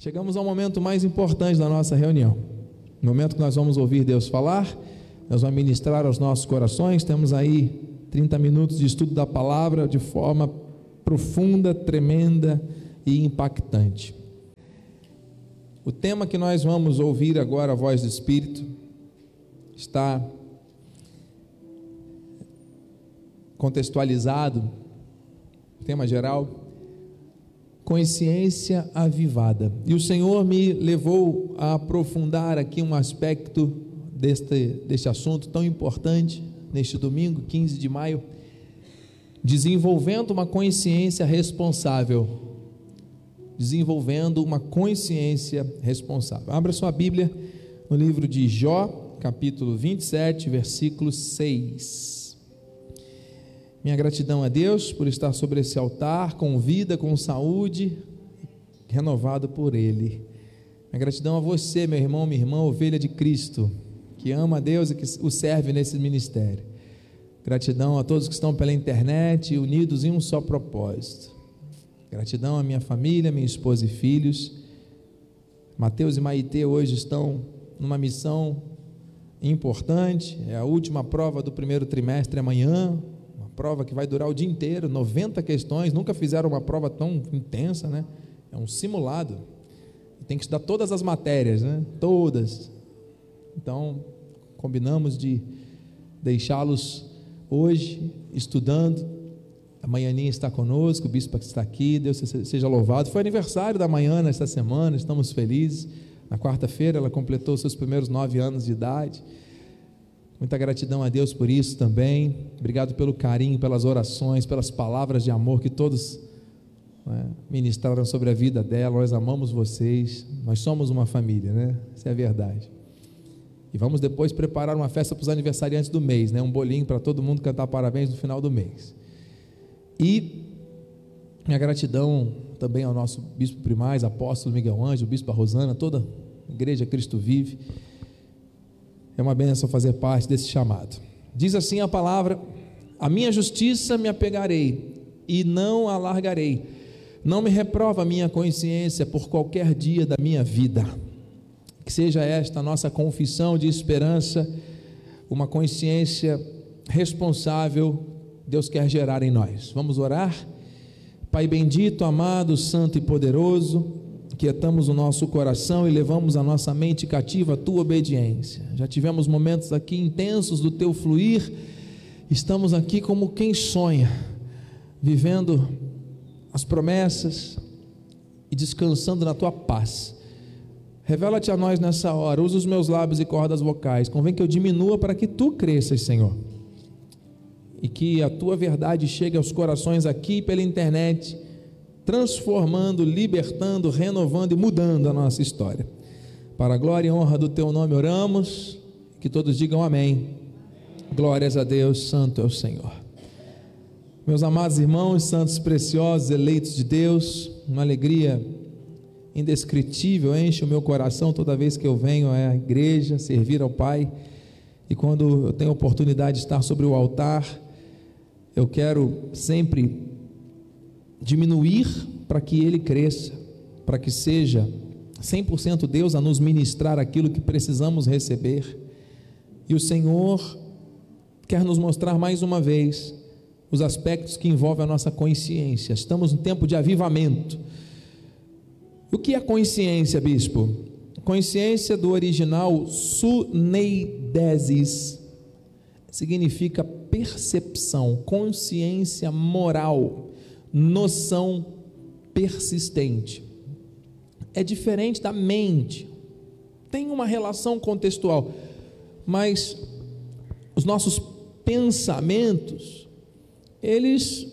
Chegamos ao momento mais importante da nossa reunião. No momento que nós vamos ouvir Deus falar, Deus vai ministrar aos nossos corações. Temos aí 30 minutos de estudo da palavra de forma profunda, tremenda e impactante. O tema que nós vamos ouvir agora, a voz do Espírito, está contextualizado, tema geral, consciência avivada. E o Senhor me levou a aprofundar aqui um aspecto deste, deste assunto tão importante, neste domingo, 15 de maio, desenvolvendo uma consciência responsável. Desenvolvendo uma consciência responsável. Abra sua Bíblia no livro de Jó, capítulo 27, versículo 6. Minha gratidão a Deus por estar sobre esse altar, com vida, com saúde, renovado por Ele. Minha gratidão a você, meu irmão, minha irmã, ovelha de Cristo, que ama a Deus e que o serve nesse ministério. Gratidão a todos que estão pela internet, unidos em um só propósito. Gratidão à minha família, minha esposa e filhos. Mateus e Maitê hoje estão numa missão importante, é a última prova do primeiro trimestre amanhã, uma prova que vai durar o dia inteiro, 90 questões, nunca fizeram uma prova tão intensa, né? É um simulado. Tem que estudar todas as matérias, né? Todas. Então, combinamos de deixá-los hoje estudando. A manhãninha está conosco, o bispo está aqui, Deus seja louvado. Foi aniversário da manhã nesta semana, estamos felizes. Na quarta-feira ela completou seus primeiros nove anos de idade. Muita gratidão a Deus por isso também. Obrigado pelo carinho, pelas orações, pelas palavras de amor que todos né, ministraram sobre a vida dela. Nós amamos vocês. Nós somos uma família, né? Essa é a verdade. E vamos depois preparar uma festa para os aniversariantes do mês, né? Um bolinho para todo mundo cantar parabéns no final do mês. E minha gratidão também ao nosso bispo primaz, apóstolo Miguel Ângelo, bispo Rosana, toda a igreja Cristo vive. É uma bênção fazer parte desse chamado. Diz assim a palavra: A minha justiça me apegarei e não a largarei. Não me reprova a minha consciência por qualquer dia da minha vida. Que seja esta a nossa confissão de esperança, uma consciência responsável, Deus quer gerar em nós. Vamos orar? Pai bendito, amado, santo e poderoso, quietamos o nosso coração e levamos a nossa mente cativa à tua obediência. Já tivemos momentos aqui intensos do teu fluir, estamos aqui como quem sonha, vivendo as promessas e descansando na tua paz. Revela-te a nós nessa hora, usa os meus lábios e cordas vocais, convém que eu diminua para que tu cresças, Senhor e que a tua verdade chegue aos corações aqui pela internet, transformando, libertando, renovando e mudando a nossa história. Para a glória e honra do teu nome oramos, que todos digam amém. Glórias a Deus, santo é o Senhor. Meus amados irmãos, santos preciosos, eleitos de Deus, uma alegria indescritível enche o meu coração toda vez que eu venho à igreja servir ao Pai. E quando eu tenho a oportunidade de estar sobre o altar, eu quero sempre diminuir para que ele cresça, para que seja 100% Deus a nos ministrar aquilo que precisamos receber. E o Senhor quer nos mostrar mais uma vez os aspectos que envolvem a nossa consciência. Estamos no tempo de avivamento. O que é consciência, bispo? Consciência do original suneidesis significa percepção, consciência moral, noção persistente. É diferente da mente, tem uma relação contextual, mas os nossos pensamentos, eles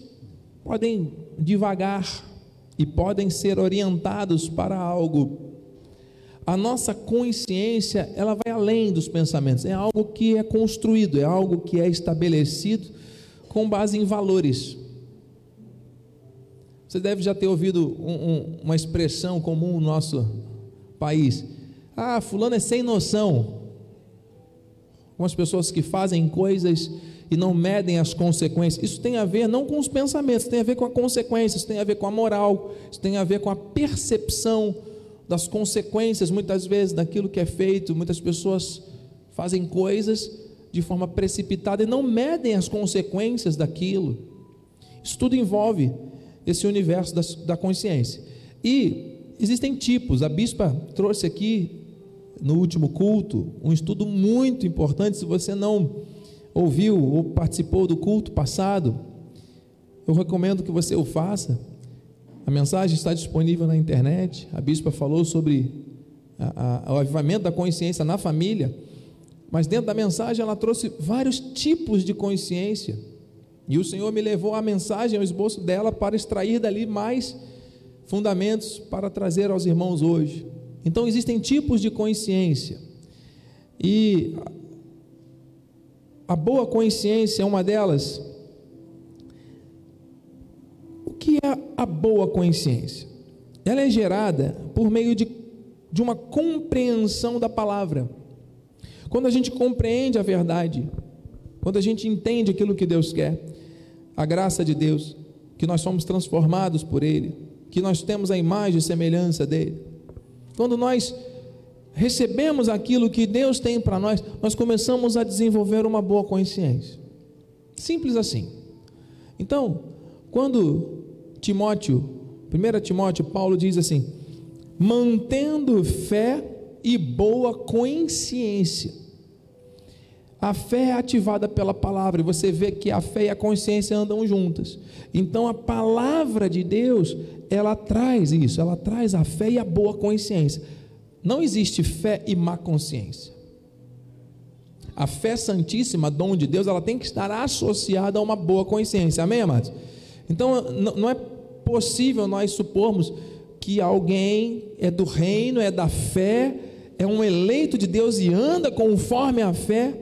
podem divagar e podem ser orientados para algo a nossa consciência, ela vai além dos pensamentos, é algo que é construído, é algo que é estabelecido com base em valores. Você deve já ter ouvido um, um, uma expressão comum no nosso país: ah, Fulano é sem noção. Algumas pessoas que fazem coisas e não medem as consequências. Isso tem a ver não com os pensamentos, tem a ver com a consequência, isso tem a ver com a moral, isso tem a ver com a percepção das consequências, muitas vezes, daquilo que é feito. Muitas pessoas fazem coisas de forma precipitada e não medem as consequências daquilo. Isso tudo envolve esse universo da, da consciência. E existem tipos, a bispa trouxe aqui no último culto um estudo muito importante. Se você não ouviu ou participou do culto passado, eu recomendo que você o faça. A mensagem está disponível na internet. A bispa falou sobre a, a, o avivamento da consciência na família, mas dentro da mensagem ela trouxe vários tipos de consciência. E o Senhor me levou a mensagem, ao esboço dela, para extrair dali mais fundamentos para trazer aos irmãos hoje. Então existem tipos de consciência. E a boa consciência é uma delas. O que é a boa consciência? Ela é gerada por meio de, de uma compreensão da palavra. Quando a gente compreende a verdade, quando a gente entende aquilo que Deus quer, a graça de Deus, que nós somos transformados por Ele, que nós temos a imagem e semelhança dele. Quando nós recebemos aquilo que Deus tem para nós, nós começamos a desenvolver uma boa consciência. Simples assim. Então, quando Timóteo, 1 Timóteo, Paulo diz assim: mantendo fé e boa consciência. A fé é ativada pela palavra, e você vê que a fé e a consciência andam juntas. Então a palavra de Deus, ela traz isso, ela traz a fé e a boa consciência. Não existe fé e má consciência. A fé santíssima, dom de Deus, ela tem que estar associada a uma boa consciência. Amém, amados? Então, não é possível nós supormos que alguém é do reino, é da fé, é um eleito de Deus e anda conforme a fé,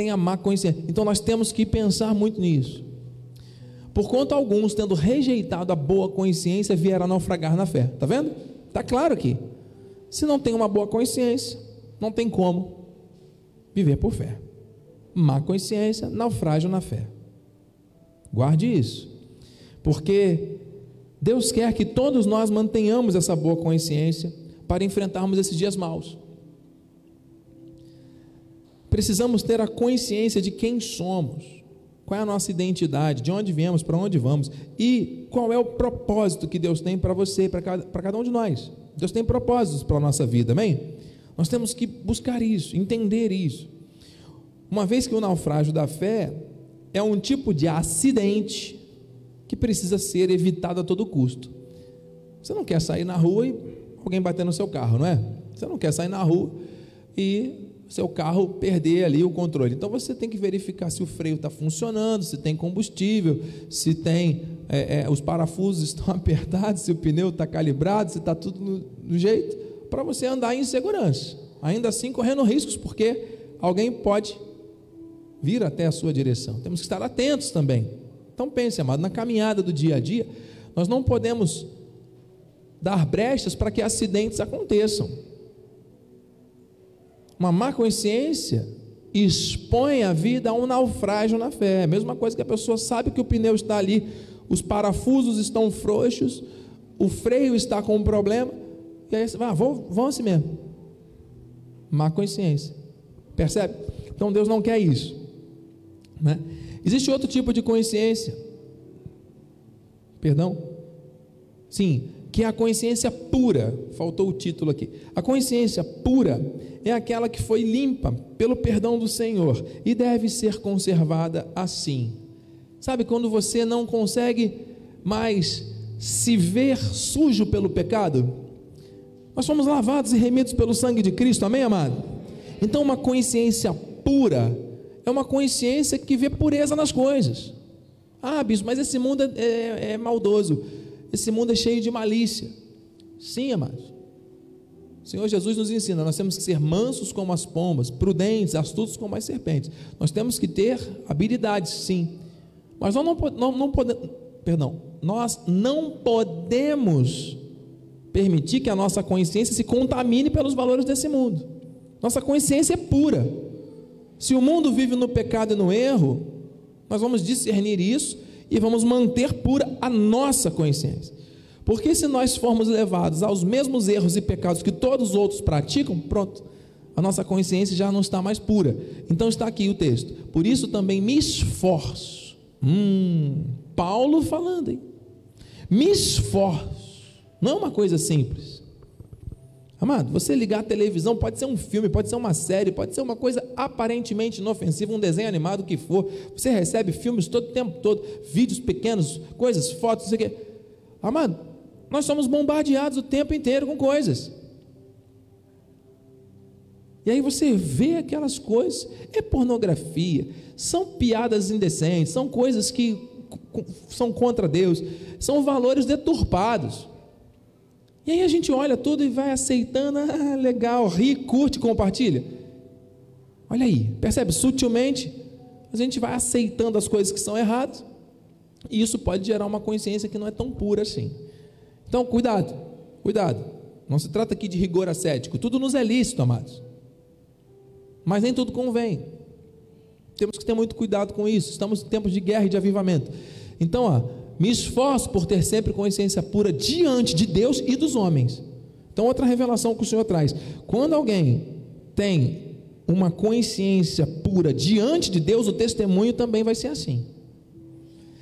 tenha má consciência. Então, nós temos que pensar muito nisso. Por quanto alguns, tendo rejeitado a boa consciência, vieram naufragar na fé. Está vendo? Está claro aqui. Se não tem uma boa consciência, não tem como viver por fé. Má consciência, naufrágio na fé. Guarde isso, porque Deus quer que todos nós mantenhamos essa boa consciência para enfrentarmos esses dias maus. Precisamos ter a consciência de quem somos, qual é a nossa identidade, de onde viemos, para onde vamos e qual é o propósito que Deus tem para você, para cada, cada um de nós. Deus tem propósitos para a nossa vida, amém? Nós temos que buscar isso, entender isso. Uma vez que o naufrágio da fé é um tipo de acidente que precisa ser evitado a todo custo. Você não quer sair na rua e alguém bater no seu carro, não é? Você não quer sair na rua e seu carro perder ali o controle. Então você tem que verificar se o freio está funcionando, se tem combustível, se tem é, é, os parafusos estão apertados, se o pneu está calibrado, se está tudo no, no jeito, para você andar em segurança. Ainda assim correndo riscos, porque alguém pode vir até a sua direção. Temos que estar atentos também. Então pense, amado, na caminhada do dia a dia, nós não podemos dar brechas para que acidentes aconteçam. Uma má consciência expõe a vida a um naufrágio na fé. mesma coisa que a pessoa sabe que o pneu está ali, os parafusos estão frouxos, o freio está com um problema, e aí você vai, ah, vão, vão assim mesmo. Má consciência. Percebe? Então Deus não quer isso. Né? Existe outro tipo de consciência. Perdão? Sim, que é a consciência pura. Faltou o título aqui. A consciência pura é aquela que foi limpa pelo perdão do Senhor e deve ser conservada assim. Sabe quando você não consegue mais se ver sujo pelo pecado? Nós somos lavados e remidos pelo sangue de Cristo, amém, amado? Então, uma consciência pura é uma consciência que vê pureza nas coisas. Ah, bispo, mas esse mundo é, é, é maldoso. Esse mundo é cheio de malícia. Sim, amados. O Senhor Jesus nos ensina, nós temos que ser mansos como as pombas, prudentes, astutos como as serpentes. Nós temos que ter habilidades, sim. Mas nós não, não, não podemos, perdão, nós não podemos permitir que a nossa consciência se contamine pelos valores desse mundo. Nossa consciência é pura. Se o mundo vive no pecado e no erro, nós vamos discernir isso e vamos manter pura a nossa consciência. Porque se nós formos levados aos mesmos erros e pecados que todos os outros praticam, pronto, a nossa consciência já não está mais pura. Então está aqui o texto. Por isso também me esforço. Hum, Paulo falando, hein? Me esforço. Não é uma coisa simples. Amado, você ligar a televisão, pode ser um filme, pode ser uma série, pode ser uma coisa aparentemente inofensiva, um desenho animado que for. Você recebe filmes todo o tempo todo, vídeos pequenos, coisas, fotos, não sei o quê. Amado, nós somos bombardeados o tempo inteiro com coisas. E aí você vê aquelas coisas, é pornografia, são piadas indecentes, são coisas que são contra Deus, são valores deturpados. E aí a gente olha tudo e vai aceitando, ah, legal, ri, curte, compartilha. Olha aí, percebe? Sutilmente, a gente vai aceitando as coisas que são erradas, e isso pode gerar uma consciência que não é tão pura assim. Então, cuidado, cuidado. Não se trata aqui de rigor ascético, tudo nos é lícito, amados. Mas nem tudo convém. Temos que ter muito cuidado com isso. Estamos em tempos de guerra e de avivamento. Então, ó, me esforço por ter sempre consciência pura diante de Deus e dos homens. Então, outra revelação que o Senhor traz: quando alguém tem uma consciência pura diante de Deus, o testemunho também vai ser assim.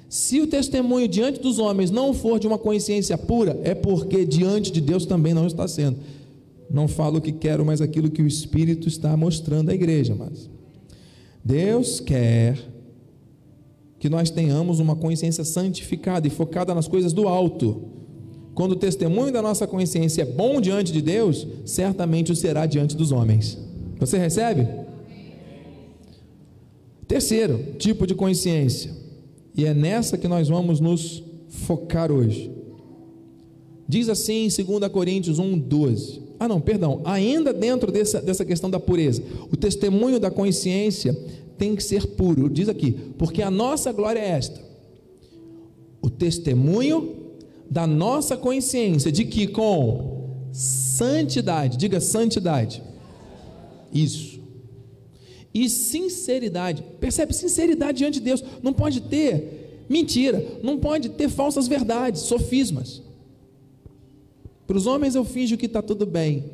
Se o testemunho diante dos homens não for de uma consciência pura, é porque diante de Deus também não está sendo. Não falo o que quero, mas aquilo que o Espírito está mostrando à igreja, mas Deus quer que nós tenhamos uma consciência santificada e focada nas coisas do alto. Quando o testemunho da nossa consciência é bom diante de Deus, certamente o será diante dos homens. Você recebe? Terceiro tipo de consciência e é nessa que nós vamos nos focar hoje. Diz assim em 2 Coríntios 1, 12. Ah, não, perdão. Ainda dentro dessa, dessa questão da pureza, o testemunho da consciência tem que ser puro. Diz aqui, porque a nossa glória é esta: o testemunho da nossa consciência, de que com santidade, diga santidade, isso, e sinceridade. Percebe? Sinceridade diante de Deus. Não pode ter mentira, não pode ter falsas verdades, sofismas. Para os homens eu finjo que está tudo bem.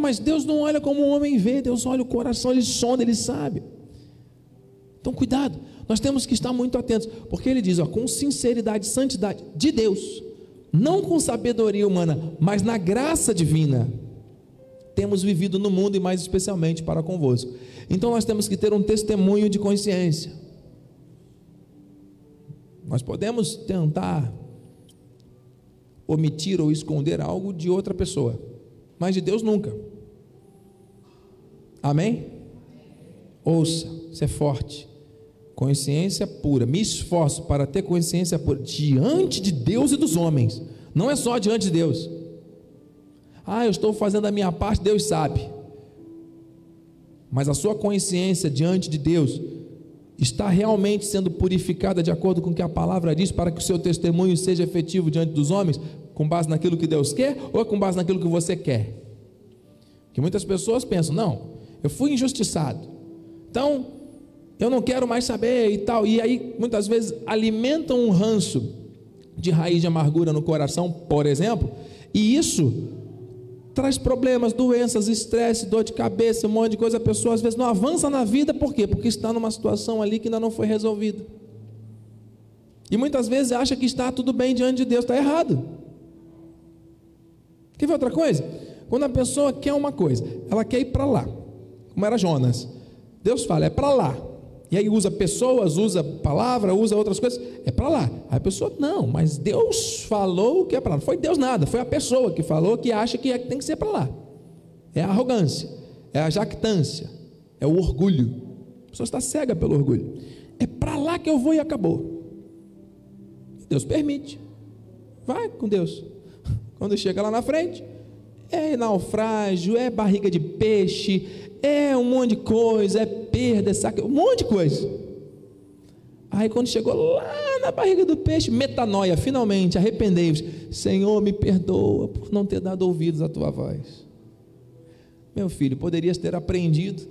Mas Deus não olha como o homem vê, Deus olha o coração, Ele sonda, Ele sabe. Então cuidado, nós temos que estar muito atentos, porque Ele diz, ó, com sinceridade, santidade de Deus, não com sabedoria humana, mas na graça divina temos vivido no mundo e mais especialmente para convosco. Então nós temos que ter um testemunho de consciência. Nós podemos tentar omitir ou esconder algo de outra pessoa, mas de Deus nunca. Amém? Ouça, ser forte. Consciência pura. Me esforço para ter consciência pura diante de Deus e dos homens. Não é só diante de Deus. Ah, eu estou fazendo a minha parte, Deus sabe. Mas a sua consciência diante de Deus está realmente sendo purificada de acordo com o que a palavra diz para que o seu testemunho seja efetivo diante dos homens, com base naquilo que Deus quer ou com base naquilo que você quer? Que muitas pessoas pensam: não, eu fui injustiçado, então eu não quero mais saber e tal, e aí muitas vezes alimentam um ranço de raiz de amargura no coração, por exemplo, e isso traz problemas, doenças, estresse, dor de cabeça, um monte de coisa. A pessoa às vezes não avança na vida, por quê? Porque está numa situação ali que ainda não foi resolvida. E muitas vezes acha que está tudo bem diante de Deus, está errado. Quer ver outra coisa? Quando a pessoa quer uma coisa, ela quer ir para lá, como era Jonas. Deus fala, é para lá. E aí usa pessoas, usa palavra, usa outras coisas, é para lá. Aí a pessoa, não, mas Deus falou que é para lá. Não foi Deus nada, foi a pessoa que falou que acha que, é, que tem que ser para lá. É a arrogância, é a jactância, é o orgulho. A pessoa está cega pelo orgulho. É para lá que eu vou e acabou. Deus permite. Vai com Deus. Quando chega lá na frente, é naufrágio, é barriga de peixe, é um monte de coisa, é perda, é saque, um monte de coisa. Aí quando chegou lá na barriga do peixe, metanoia, finalmente, arrependei-vos. Senhor, me perdoa por não ter dado ouvidos à tua voz. Meu filho, poderias ter aprendido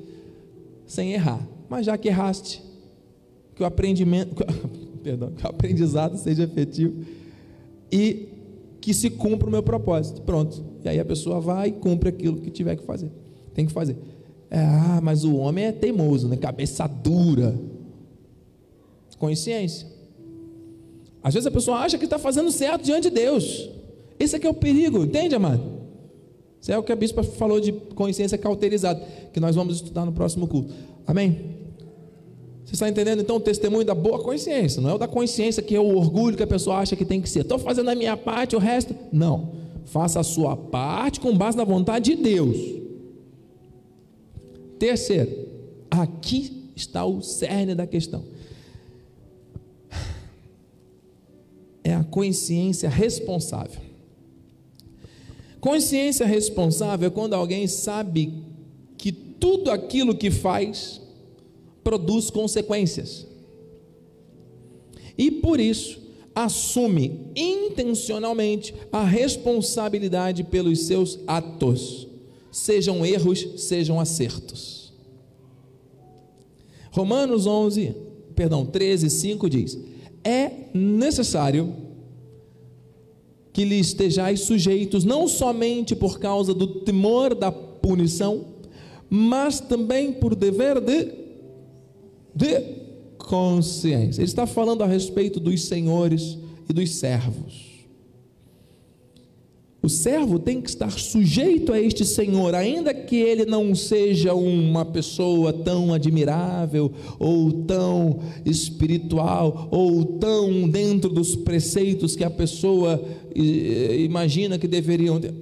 sem errar, mas já que erraste, que o aprendimento, perdão, que o aprendizado seja efetivo e que se cumpra o meu propósito. Pronto. E aí a pessoa vai e cumpre aquilo que tiver que fazer. Tem que fazer. É, ah, mas o homem é teimoso, né? Cabeça dura. Consciência. Às vezes a pessoa acha que está fazendo certo diante de Deus. Esse aqui é o perigo, entende, amado? Isso é o que a bispa falou de consciência cauterizada, que nós vamos estudar no próximo culto. Amém? Você está entendendo então o testemunho da boa consciência, não é o da consciência que é o orgulho que a pessoa acha que tem que ser. Estou fazendo a minha parte, o resto. Não. Faça a sua parte com base na vontade de Deus. Terceiro, aqui está o cerne da questão. É a consciência responsável. Consciência responsável é quando alguém sabe que tudo aquilo que faz produz consequências. E por isso, assume intencionalmente a responsabilidade pelos seus atos, sejam erros, sejam acertos. Romanos 11, perdão, 13, 5 diz: É necessário que lhe estejais sujeitos, não somente por causa do temor da punição, mas também por dever de de consciência. Ele está falando a respeito dos senhores e dos servos. O servo tem que estar sujeito a este senhor, ainda que ele não seja uma pessoa tão admirável, ou tão espiritual, ou tão dentro dos preceitos que a pessoa imagina que deveriam ter.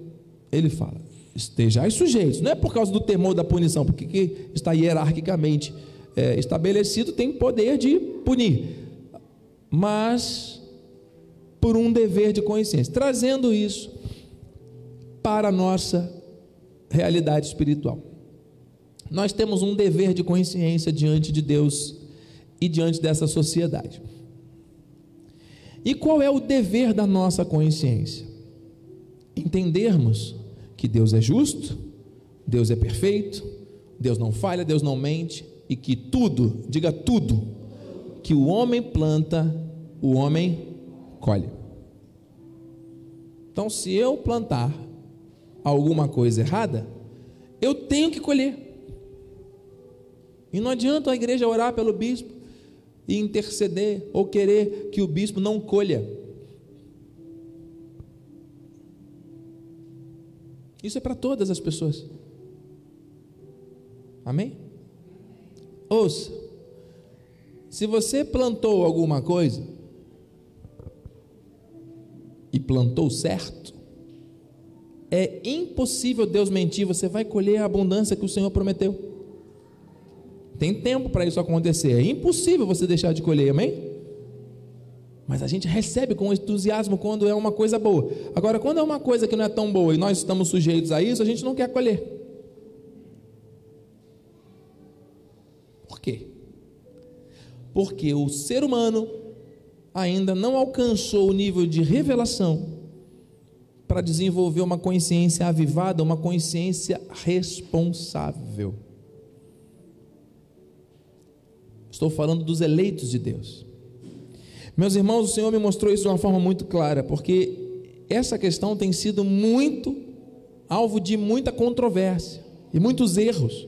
Ele fala: estejais sujeitos, não é por causa do temor da punição, porque está hierarquicamente é, estabelecido tem poder de punir, mas por um dever de consciência, trazendo isso para a nossa realidade espiritual. Nós temos um dever de consciência diante de Deus e diante dessa sociedade. E qual é o dever da nossa consciência? Entendermos que Deus é justo, Deus é perfeito, Deus não falha, Deus não mente, e que tudo, diga tudo, que o homem planta, o homem colhe. Então, se eu plantar alguma coisa errada, eu tenho que colher. E não adianta a igreja orar pelo bispo e interceder ou querer que o bispo não colha. Isso é para todas as pessoas. Amém? Ouça, se você plantou alguma coisa e plantou certo, é impossível Deus mentir, você vai colher a abundância que o Senhor prometeu. Tem tempo para isso acontecer, é impossível você deixar de colher, amém? Mas a gente recebe com entusiasmo quando é uma coisa boa. Agora, quando é uma coisa que não é tão boa e nós estamos sujeitos a isso, a gente não quer colher. Porque o ser humano ainda não alcançou o nível de revelação para desenvolver uma consciência avivada, uma consciência responsável. Estou falando dos eleitos de Deus. Meus irmãos, o Senhor me mostrou isso de uma forma muito clara, porque essa questão tem sido muito alvo de muita controvérsia e muitos erros.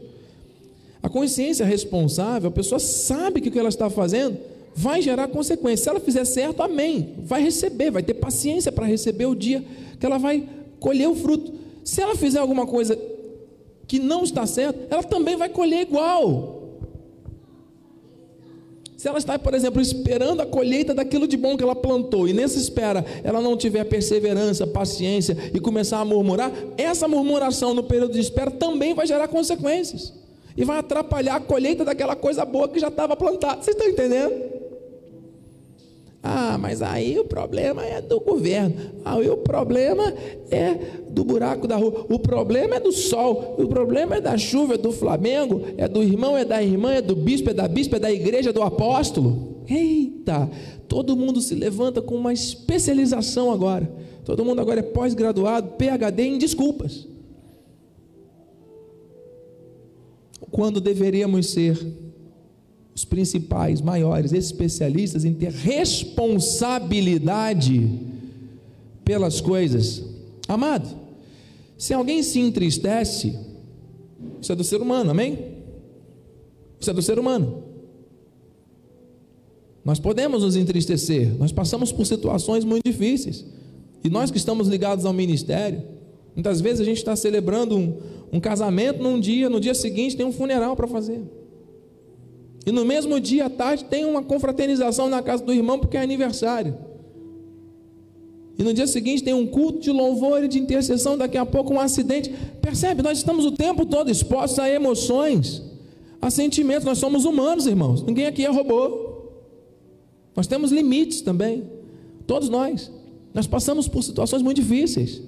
A consciência responsável, a pessoa sabe que o que ela está fazendo vai gerar consequências. Se ela fizer certo, amém. Vai receber, vai ter paciência para receber o dia que ela vai colher o fruto. Se ela fizer alguma coisa que não está certo, ela também vai colher igual. Se ela está, por exemplo, esperando a colheita daquilo de bom que ela plantou, e nessa espera ela não tiver perseverança, paciência e começar a murmurar, essa murmuração no período de espera também vai gerar consequências e vai atrapalhar a colheita daquela coisa boa que já estava plantada. Vocês estão entendendo? Ah, mas aí o problema é do governo. Ah, o problema é do buraco da rua. O problema é do sol. O problema é da chuva, é do Flamengo, é do irmão, é da irmã, é do bispo, é da bispa, é da igreja, é do apóstolo. Eita! Todo mundo se levanta com uma especialização agora. Todo mundo agora é pós-graduado, PhD em desculpas. Quando deveríamos ser os principais, maiores especialistas em ter responsabilidade pelas coisas. Amado, se alguém se entristece, isso é do ser humano, amém? Isso é do ser humano. Nós podemos nos entristecer, nós passamos por situações muito difíceis. E nós que estamos ligados ao ministério, muitas vezes a gente está celebrando um, um casamento num dia, no dia seguinte tem um funeral para fazer. E no mesmo dia à tarde tem uma confraternização na casa do irmão porque é aniversário. E no dia seguinte tem um culto de louvor e de intercessão, daqui a pouco um acidente. Percebe? Nós estamos o tempo todo expostos a emoções, a sentimentos. Nós somos humanos, irmãos. Ninguém aqui é robô. Nós temos limites também. Todos nós. Nós passamos por situações muito difíceis.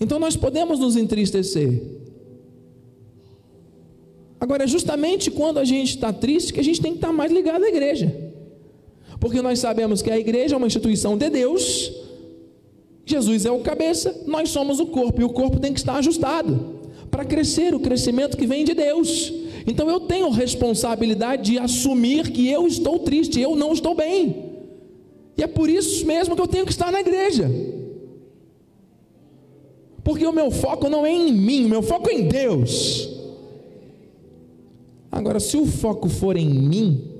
Então nós podemos nos entristecer. Agora, é justamente quando a gente está triste que a gente tem que estar mais ligado à igreja. Porque nós sabemos que a igreja é uma instituição de Deus, Jesus é o cabeça, nós somos o corpo, e o corpo tem que estar ajustado para crescer o crescimento que vem de Deus. Então eu tenho responsabilidade de assumir que eu estou triste, eu não estou bem. E é por isso mesmo que eu tenho que estar na igreja. Porque o meu foco não é em mim, o meu foco é em Deus. Agora, se o foco for em mim,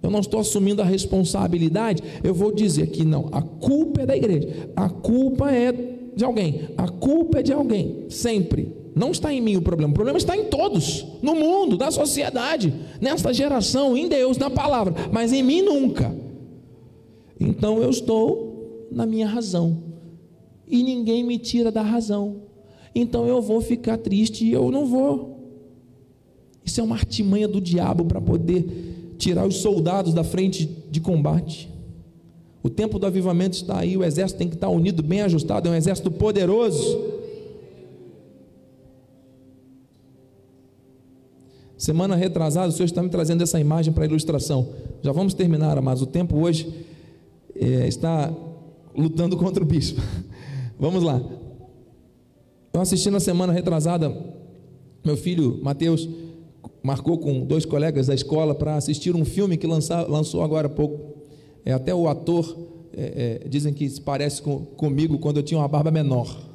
eu não estou assumindo a responsabilidade, eu vou dizer que não, a culpa é da igreja, a culpa é de alguém, a culpa é de alguém, sempre. Não está em mim o problema, o problema está em todos, no mundo, na sociedade, nesta geração, em Deus, na palavra, mas em mim nunca. Então eu estou na minha razão, e ninguém me tira da razão. Então eu vou ficar triste e eu não vou. Isso é uma artimanha do diabo para poder tirar os soldados da frente de combate. O tempo do avivamento está aí, o exército tem que estar unido, bem ajustado, é um exército poderoso. Semana retrasada, o Senhor está me trazendo essa imagem para ilustração. Já vamos terminar, mas o tempo hoje é, está lutando contra o bispo. vamos lá. Eu assisti na semana retrasada, meu filho Mateus marcou com dois colegas da escola para assistir um filme que lançou agora há pouco. É, até o ator é, é, dizem que se parece com, comigo quando eu tinha uma barba menor.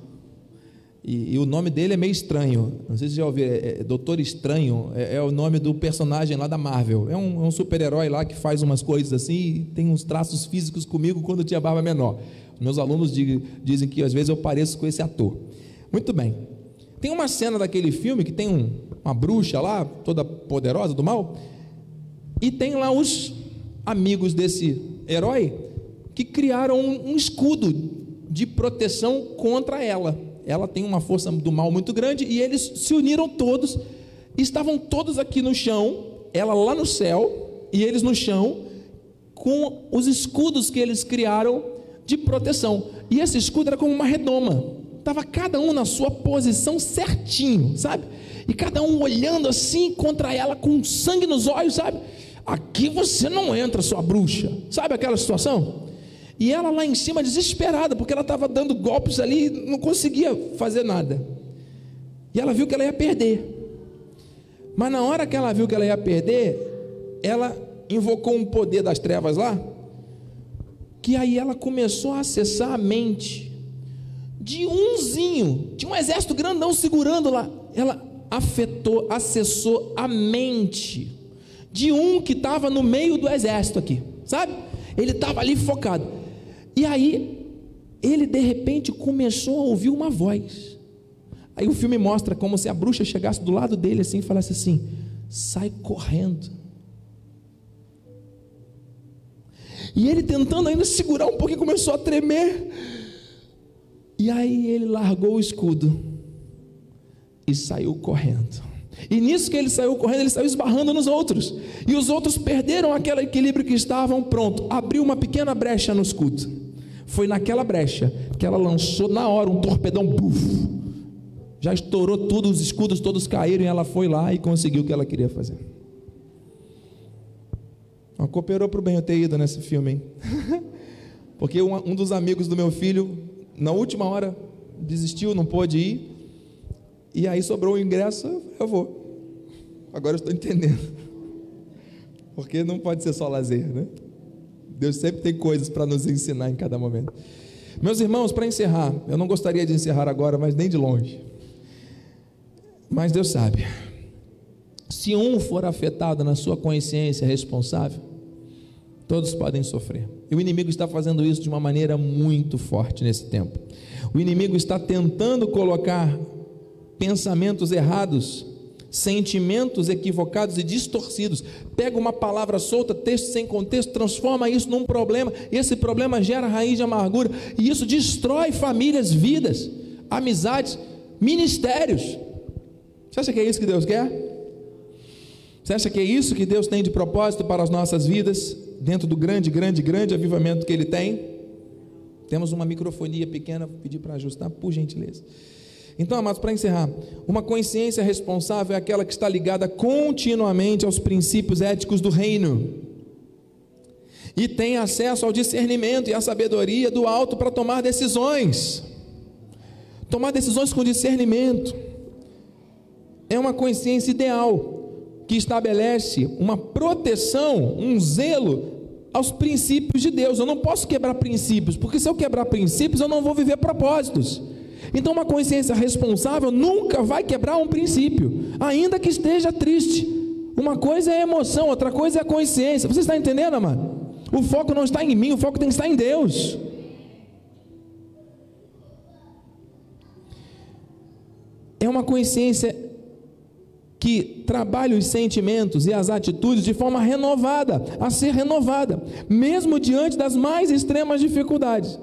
E, e, o nome dele é meio estranho. Não sei se já ouviram, é, é Doutor Estranho, é, é, o nome do personagem lá da Marvel. É um, é um super-herói lá que faz umas coisas assim e tem uns traços físicos comigo quando eu tinha barba menor. Meus alunos dizem que às vezes eu pareço com esse ator. Muito bem. Tem uma cena daquele filme que tem um, uma bruxa lá, toda poderosa do mal, e tem lá os amigos desse herói que criaram um, um escudo de proteção contra ela. Ela tem uma força do mal muito grande e eles se uniram todos, estavam todos aqui no chão, ela lá no céu e eles no chão, com os escudos que eles criaram de proteção. E esse escudo era como uma redoma estava cada um na sua posição certinho, sabe? E cada um olhando assim contra ela com sangue nos olhos, sabe? Aqui você não entra, sua bruxa, sabe aquela situação? E ela lá em cima desesperada, porque ela estava dando golpes ali, não conseguia fazer nada. E ela viu que ela ia perder. Mas na hora que ela viu que ela ia perder, ela invocou um poder das trevas lá, que aí ela começou a acessar a mente de umzinho, tinha um exército grandão segurando lá. Ela afetou, acessou a mente de um que estava no meio do exército aqui, sabe? Ele estava ali focado. E aí, ele de repente começou a ouvir uma voz. Aí o filme mostra como se a bruxa chegasse do lado dele assim e falasse assim: sai correndo. E ele tentando ainda segurar um pouquinho, começou a tremer. E aí ele largou o escudo e saiu correndo. E nisso que ele saiu correndo, ele saiu esbarrando nos outros. E os outros perderam aquele equilíbrio que estavam. Pronto, abriu uma pequena brecha no escudo. Foi naquela brecha que ela lançou na hora um torpedão. Buf, já estourou tudo, os escudos todos caíram e ela foi lá e conseguiu o que ela queria fazer. Cooperou para o bem eu ter ido nesse filme, hein? Porque um, um dos amigos do meu filho na última hora desistiu, não pôde ir. E aí sobrou o ingresso, eu vou. Agora eu estou entendendo. Porque não pode ser só lazer, né? Deus sempre tem coisas para nos ensinar em cada momento. Meus irmãos, para encerrar, eu não gostaria de encerrar agora, mas nem de longe. Mas Deus sabe. Se um for afetado na sua consciência responsável, todos podem sofrer. E o inimigo está fazendo isso de uma maneira muito forte nesse tempo. O inimigo está tentando colocar pensamentos errados, sentimentos equivocados e distorcidos. Pega uma palavra solta, texto sem contexto, transforma isso num problema. Esse problema gera raiz de amargura. E isso destrói famílias, vidas, amizades, ministérios. Você acha que é isso que Deus quer? Você acha que é isso que Deus tem de propósito para as nossas vidas, dentro do grande, grande, grande avivamento que Ele tem? Temos uma microfonia pequena, vou pedir para ajustar, por gentileza. Então, amados, para encerrar, uma consciência responsável é aquela que está ligada continuamente aos princípios éticos do reino e tem acesso ao discernimento e à sabedoria do alto para tomar decisões. Tomar decisões com discernimento é uma consciência ideal que estabelece uma proteção, um zelo aos princípios de Deus. Eu não posso quebrar princípios, porque se eu quebrar princípios, eu não vou viver propósitos. Então, uma consciência responsável nunca vai quebrar um princípio, ainda que esteja triste. Uma coisa é emoção, outra coisa é a consciência. Você está entendendo, amado? O foco não está em mim, o foco tem que estar em Deus. É uma consciência que trabalhe os sentimentos e as atitudes de forma renovada, a ser renovada, mesmo diante das mais extremas dificuldades.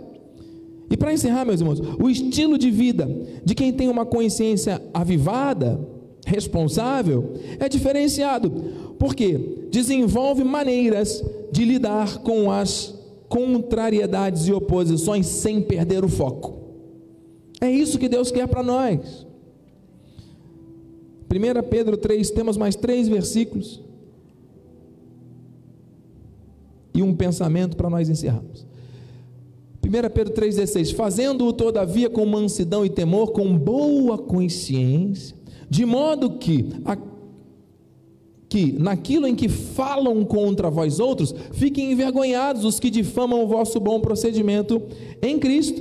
E para encerrar, meus irmãos, o estilo de vida de quem tem uma consciência avivada, responsável, é diferenciado, porque desenvolve maneiras de lidar com as contrariedades e oposições sem perder o foco. É isso que Deus quer para nós. 1 Pedro 3, temos mais três versículos e um pensamento para nós encerrarmos. 1 Pedro 3,16: Fazendo-o todavia com mansidão e temor, com boa consciência, de modo que, a, que naquilo em que falam contra vós outros, fiquem envergonhados os que difamam o vosso bom procedimento em Cristo.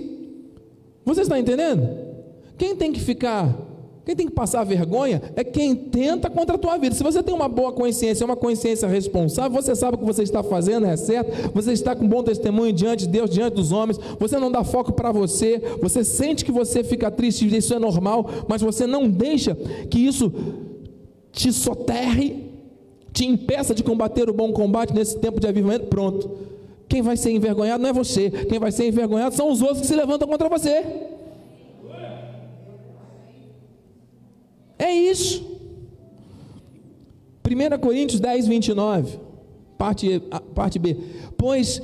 Você está entendendo? Quem tem que ficar quem tem que passar vergonha é quem tenta contra a tua vida. Se você tem uma boa consciência, uma consciência responsável, você sabe o que você está fazendo é certo, você está com bom testemunho diante de Deus, diante dos homens, você não dá foco para você, você sente que você fica triste, isso é normal, mas você não deixa que isso te soterre, te impeça de combater o bom combate nesse tempo de avivamento. Pronto. Quem vai ser envergonhado não é você, quem vai ser envergonhado são os outros que se levantam contra você. É isso. 1 Coríntios 10, 29, parte, parte B. Pois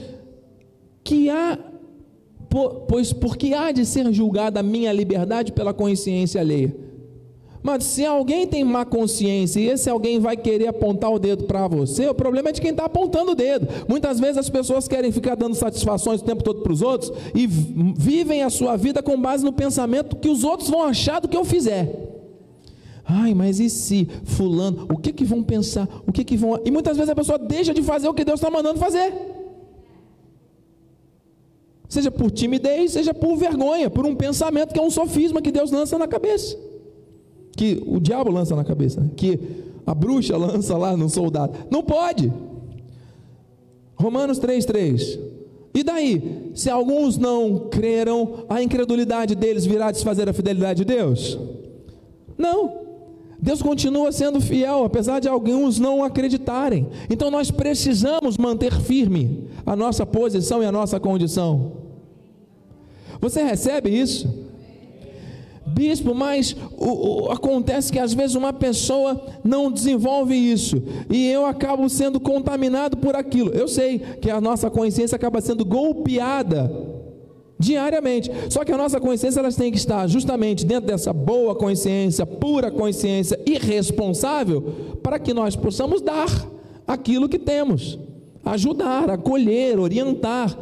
que há, pois porque há de ser julgada a minha liberdade pela consciência alheia. Mas se alguém tem má consciência e esse alguém vai querer apontar o dedo para você, o problema é de quem está apontando o dedo. Muitas vezes as pessoas querem ficar dando satisfações o tempo todo para os outros e vivem a sua vida com base no pensamento que os outros vão achar do que eu fizer. Ai, mas e se fulano, o que que vão pensar? O que que vão? E muitas vezes a pessoa deixa de fazer o que Deus está mandando fazer. Seja por timidez, seja por vergonha, por um pensamento que é um sofisma que Deus lança na cabeça. Que o diabo lança na cabeça, né? que a bruxa lança lá no soldado. Não pode. Romanos 3,3. E daí? Se alguns não creram, a incredulidade deles virá desfazer a fidelidade de Deus? Não. Deus continua sendo fiel, apesar de alguns não acreditarem. Então nós precisamos manter firme a nossa posição e a nossa condição. Você recebe isso? Bispo, mas o, o, acontece que às vezes uma pessoa não desenvolve isso e eu acabo sendo contaminado por aquilo. Eu sei que a nossa consciência acaba sendo golpeada diariamente. Só que a nossa consciência elas tem que estar justamente dentro dessa boa consciência, pura consciência e responsável, para que nós possamos dar aquilo que temos, ajudar, acolher, orientar.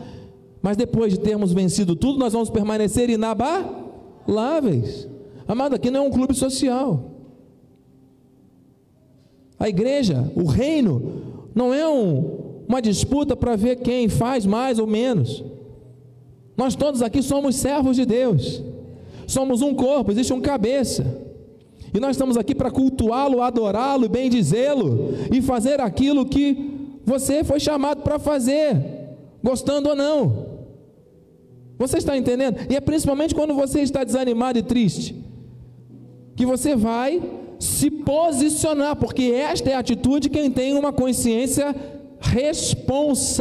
Mas depois de termos vencido tudo, nós vamos permanecer inabaláveis. Amado, aqui não é um clube social. A igreja, o reino, não é um uma disputa para ver quem faz mais ou menos. Nós todos aqui somos servos de Deus, somos um corpo, existe um cabeça. E nós estamos aqui para cultuá-lo, adorá-lo, bendizê-lo e fazer aquilo que você foi chamado para fazer, gostando ou não. Você está entendendo? E é principalmente quando você está desanimado e triste, que você vai se posicionar, porque esta é a atitude de quem tem uma consciência responsável.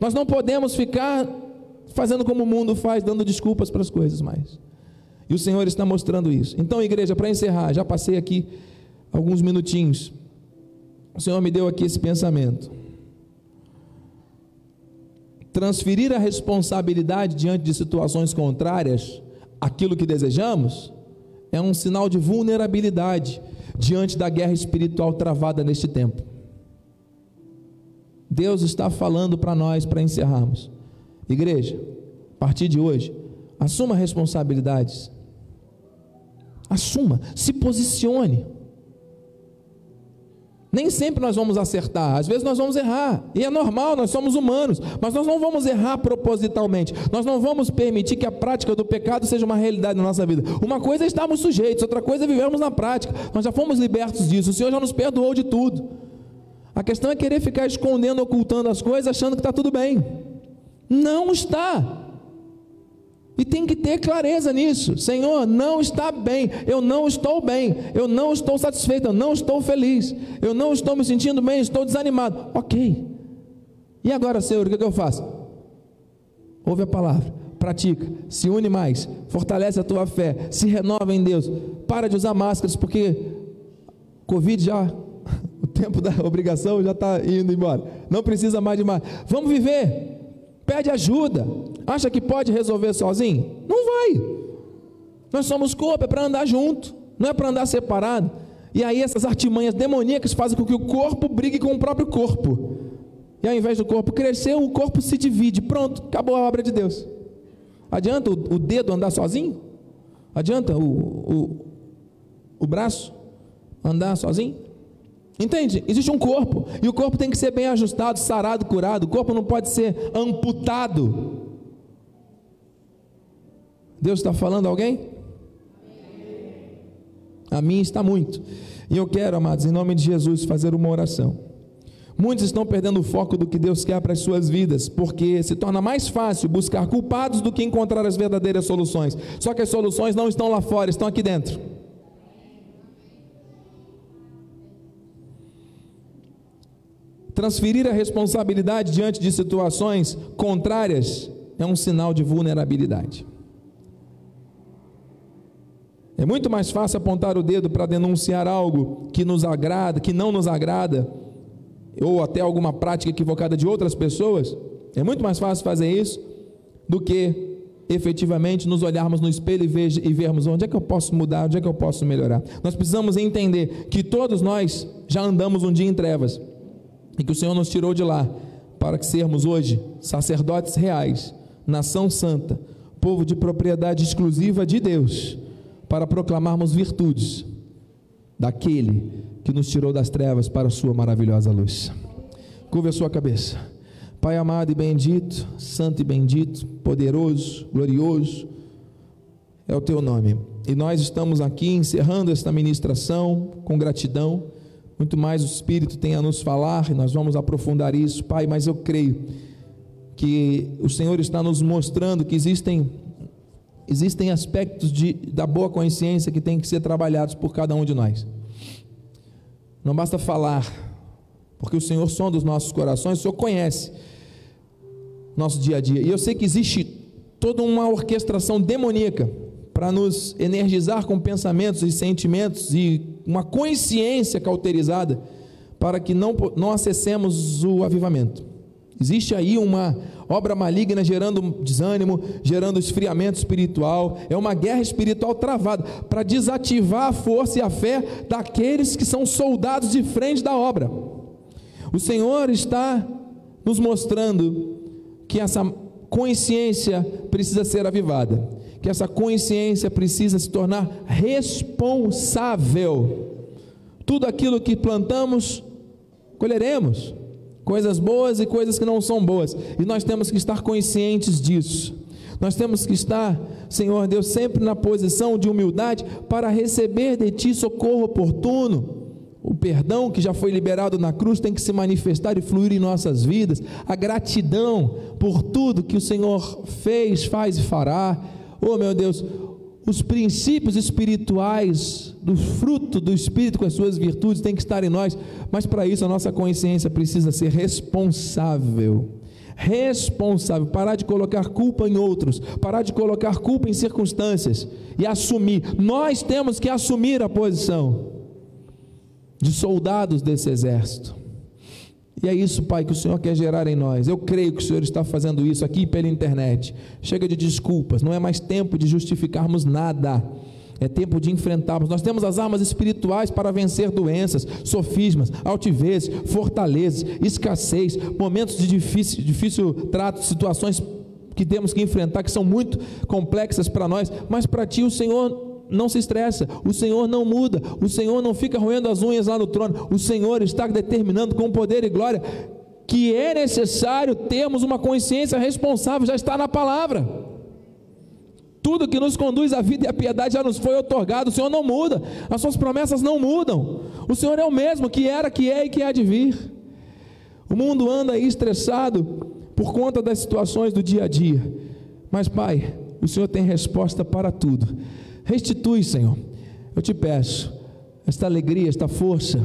Nós não podemos ficar fazendo como o mundo faz, dando desculpas para as coisas mais. E o Senhor está mostrando isso. Então, igreja, para encerrar, já passei aqui alguns minutinhos. O Senhor me deu aqui esse pensamento. Transferir a responsabilidade diante de situações contrárias àquilo que desejamos é um sinal de vulnerabilidade diante da guerra espiritual travada neste tempo. Deus está falando para nós para encerrarmos. Igreja, a partir de hoje, assuma responsabilidades. Assuma, se posicione. Nem sempre nós vamos acertar, às vezes nós vamos errar, e é normal, nós somos humanos, mas nós não vamos errar propositalmente, nós não vamos permitir que a prática do pecado seja uma realidade na nossa vida. Uma coisa é estarmos sujeitos, outra coisa é vivermos na prática, nós já fomos libertos disso, o Senhor já nos perdoou de tudo. A questão é querer ficar escondendo, ocultando as coisas, achando que está tudo bem. Não está. E tem que ter clareza nisso. Senhor, não está bem, eu não estou bem, eu não estou satisfeito, eu não estou feliz, eu não estou me sentindo bem, estou desanimado. Ok. E agora, Senhor, o que, eu faço? Ouve a palavra, pratica, se une mais, fortalece a tua fé, se renova em Deus, para de usar máscaras, porque Covid já, o tempo da obrigação já está indo embora. Não precisa mais de máscara. Vamos viver Pede ajuda. Acha que pode resolver sozinho? Não vai. Nós somos corpo, é para andar junto, não é para andar separado. E aí essas artimanhas demoníacas fazem com que o corpo brigue com o próprio corpo. E ao invés do corpo crescer, o corpo se divide. Pronto, acabou a obra de Deus. Adianta o, o dedo andar sozinho? Adianta o, o, o braço andar sozinho? Entende? Existe um corpo e o corpo tem que ser bem ajustado, sarado, curado. O corpo não pode ser amputado. Deus está falando a alguém? A mim está muito. E eu quero, amados, em nome de Jesus, fazer uma oração. Muitos estão perdendo o foco do que Deus quer para as suas vidas, porque se torna mais fácil buscar culpados do que encontrar as verdadeiras soluções. Só que as soluções não estão lá fora, estão aqui dentro. Transferir a responsabilidade diante de situações contrárias é um sinal de vulnerabilidade. É muito mais fácil apontar o dedo para denunciar algo que nos agrada, que não nos agrada, ou até alguma prática equivocada de outras pessoas. É muito mais fácil fazer isso do que efetivamente nos olharmos no espelho e, vermos onde é que eu posso mudar, onde é que eu posso melhorar. Nós precisamos entender que todos nós já andamos um dia em trevas e que o Senhor nos tirou de lá para que sermos hoje sacerdotes reais, nação santa, povo de propriedade exclusiva de Deus, para proclamarmos virtudes daquele que nos tirou das trevas para a sua maravilhosa luz. Curva a sua cabeça. Pai amado e bendito, santo e bendito, poderoso, glorioso, é o teu nome. E nós estamos aqui encerrando esta ministração com gratidão muito mais o Espírito tem a nos falar, e nós vamos aprofundar isso, Pai, mas eu creio que o Senhor está nos mostrando que existem existem aspectos de, da boa consciência que têm que ser trabalhados por cada um de nós. Não basta falar, porque o Senhor sonda os nossos corações, o Senhor conhece nosso dia a dia. E eu sei que existe toda uma orquestração demoníaca para nos energizar com pensamentos e sentimentos e uma consciência cauterizada para que não, não acessemos o avivamento. Existe aí uma obra maligna gerando desânimo, gerando esfriamento espiritual, é uma guerra espiritual travada para desativar a força e a fé daqueles que são soldados de frente da obra. O Senhor está nos mostrando que essa consciência precisa ser avivada que essa consciência precisa se tornar responsável. Tudo aquilo que plantamos, colheremos. coisas boas e coisas que não são boas, e nós temos que estar conscientes disso. Nós temos que estar, Senhor Deus, sempre na posição de humildade para receber de Ti socorro oportuno. O perdão que já foi liberado na cruz tem que se manifestar e fluir em nossas vidas. A gratidão por tudo que o Senhor fez, faz e fará. Oh, meu Deus, os princípios espirituais do fruto do Espírito com as suas virtudes têm que estar em nós, mas para isso a nossa consciência precisa ser responsável. Responsável, parar de colocar culpa em outros, parar de colocar culpa em circunstâncias e assumir. Nós temos que assumir a posição de soldados desse exército. E é isso, Pai, que o Senhor quer gerar em nós. Eu creio que o Senhor está fazendo isso aqui pela internet. Chega de desculpas, não é mais tempo de justificarmos nada. É tempo de enfrentarmos. Nós temos as armas espirituais para vencer doenças, sofismas, altivez, fortalezas, escassez, momentos de difícil, difícil trato, situações que temos que enfrentar, que são muito complexas para nós, mas para ti o Senhor não se estressa, o Senhor não muda, o Senhor não fica roendo as unhas lá no trono, o Senhor está determinando com poder e glória que é necessário termos uma consciência responsável, já está na palavra. Tudo que nos conduz à vida e à piedade já nos foi otorgado, o Senhor não muda, as suas promessas não mudam, o Senhor é o mesmo que era, que é e que há de vir. O mundo anda aí estressado por conta das situações do dia a dia, mas Pai, o Senhor tem resposta para tudo. Restitui, Senhor. Eu te peço, esta alegria, esta força,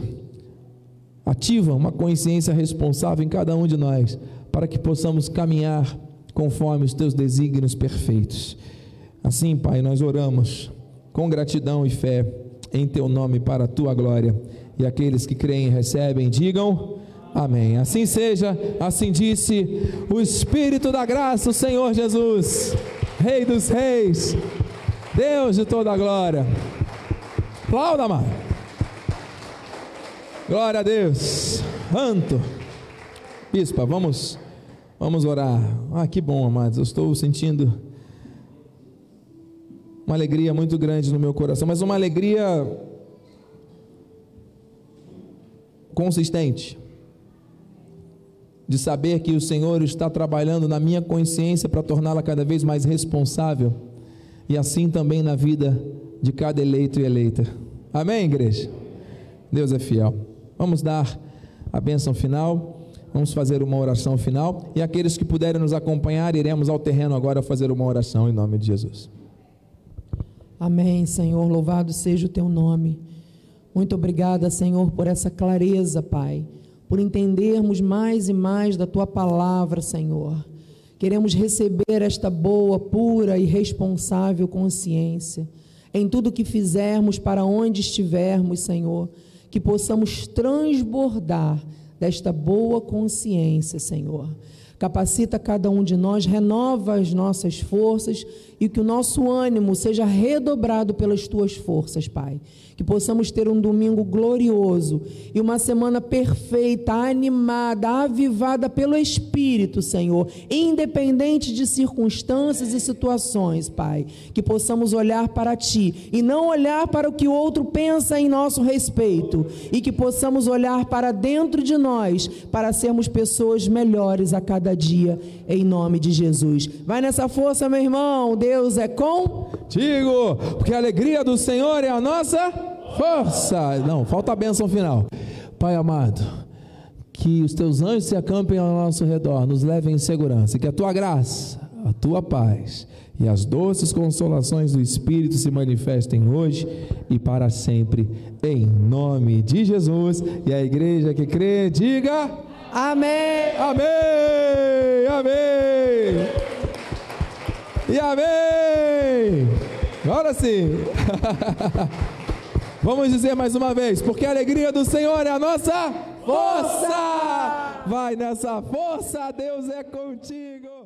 ativa uma consciência responsável em cada um de nós, para que possamos caminhar conforme os teus desígnios perfeitos. Assim, Pai, nós oramos com gratidão e fé em teu nome para a tua glória. E aqueles que creem e recebem, digam: Amém. Assim seja, assim disse o Espírito da graça, o Senhor Jesus, Rei dos Reis. Deus de toda a glória. Aplauda, amado. Glória a Deus. Santo. Bispa, vamos, vamos orar. Ah, que bom, amados. Eu estou sentindo uma alegria muito grande no meu coração, mas uma alegria consistente de saber que o Senhor está trabalhando na minha consciência para torná-la cada vez mais responsável e assim também na vida de cada eleito e eleita. Amém, igreja? Deus é fiel. Vamos dar a bênção final, vamos fazer uma oração final e aqueles que puderem nos acompanhar, iremos ao terreno agora fazer uma oração em nome de Jesus. Amém, Senhor. Louvado seja o teu nome. Muito obrigada, Senhor, por essa clareza, Pai, por entendermos mais e mais da tua palavra, Senhor Queremos receber esta boa, pura e responsável consciência em tudo que fizermos, para onde estivermos, Senhor, que possamos transbordar desta boa consciência, Senhor. Capacita cada um de nós, renova as nossas forças e que o nosso ânimo seja redobrado pelas tuas forças, Pai que possamos ter um domingo glorioso e uma semana perfeita, animada, avivada pelo Espírito, Senhor, independente de circunstâncias e situações, Pai. Que possamos olhar para Ti e não olhar para o que o outro pensa em nosso respeito, e que possamos olhar para dentro de nós para sermos pessoas melhores a cada dia, em nome de Jesus. Vai nessa força, meu irmão, Deus é contigo, porque a alegria do Senhor é a nossa Força! Não, falta a bênção final. Pai amado, que os teus anjos se acampem ao nosso redor, nos levem em segurança, que a tua graça, a tua paz e as doces consolações do Espírito se manifestem hoje e para sempre, em nome de Jesus. E a igreja que crê, diga: Amém! Amém! Amém! E amém! Agora sim! Vamos dizer mais uma vez, porque a alegria do Senhor é a nossa força. Vai nessa força, Deus é contigo.